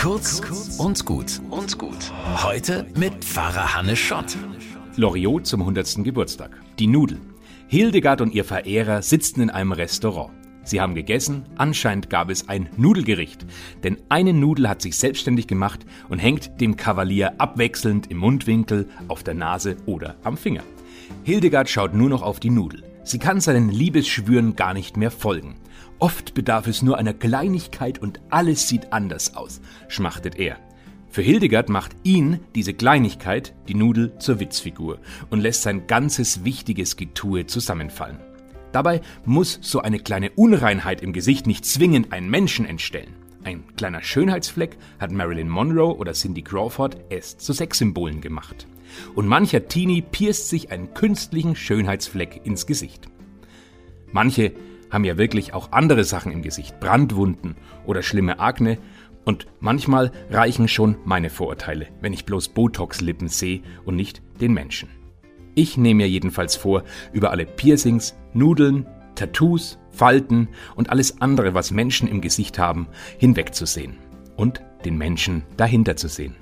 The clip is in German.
Kurz und gut und gut. Heute mit Pfarrer Hannes Schott. Loriot zum 100. Geburtstag. Die Nudel. Hildegard und ihr Verehrer sitzten in einem Restaurant. Sie haben gegessen, anscheinend gab es ein Nudelgericht, denn eine Nudel hat sich selbstständig gemacht und hängt dem Kavalier abwechselnd im Mundwinkel, auf der Nase oder am Finger. Hildegard schaut nur noch auf die Nudel. Sie kann seinen Liebesschwüren gar nicht mehr folgen. Oft bedarf es nur einer Kleinigkeit und alles sieht anders aus, schmachtet er. Für Hildegard macht ihn diese Kleinigkeit, die Nudel, zur Witzfigur und lässt sein ganzes wichtiges Getue zusammenfallen. Dabei muss so eine kleine Unreinheit im Gesicht nicht zwingend einen Menschen entstellen. Ein kleiner Schönheitsfleck hat Marilyn Monroe oder Cindy Crawford erst zu Sexsymbolen gemacht. Und mancher Teenie pierst sich einen künstlichen Schönheitsfleck ins Gesicht. Manche haben ja wirklich auch andere Sachen im Gesicht, Brandwunden oder schlimme Akne. Und manchmal reichen schon meine Vorurteile, wenn ich bloß Botox-Lippen sehe und nicht den Menschen. Ich nehme mir jedenfalls vor, über alle Piercings, Nudeln, Tattoos, Falten und alles andere, was Menschen im Gesicht haben, hinwegzusehen und den Menschen dahinter zu sehen.